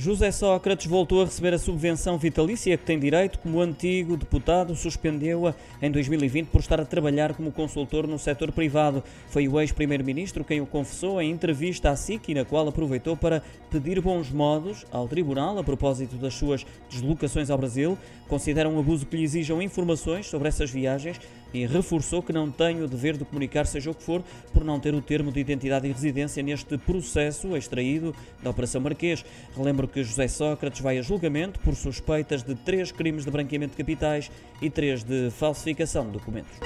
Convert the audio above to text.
José Sócrates voltou a receber a subvenção vitalícia que tem direito, como antigo deputado suspendeu-a em 2020 por estar a trabalhar como consultor no setor privado. Foi o ex-primeiro-ministro quem o confessou em entrevista à SIC, na qual aproveitou para pedir bons modos ao tribunal a propósito das suas deslocações ao Brasil. Considera um abuso que lhe exijam informações sobre essas viagens e reforçou que não tem o dever de comunicar, seja o que for, por não ter o termo de identidade e residência neste processo extraído da Operação Marquês. Relembro que José Sócrates vai a julgamento por suspeitas de três crimes de branqueamento de capitais e três de falsificação de documentos.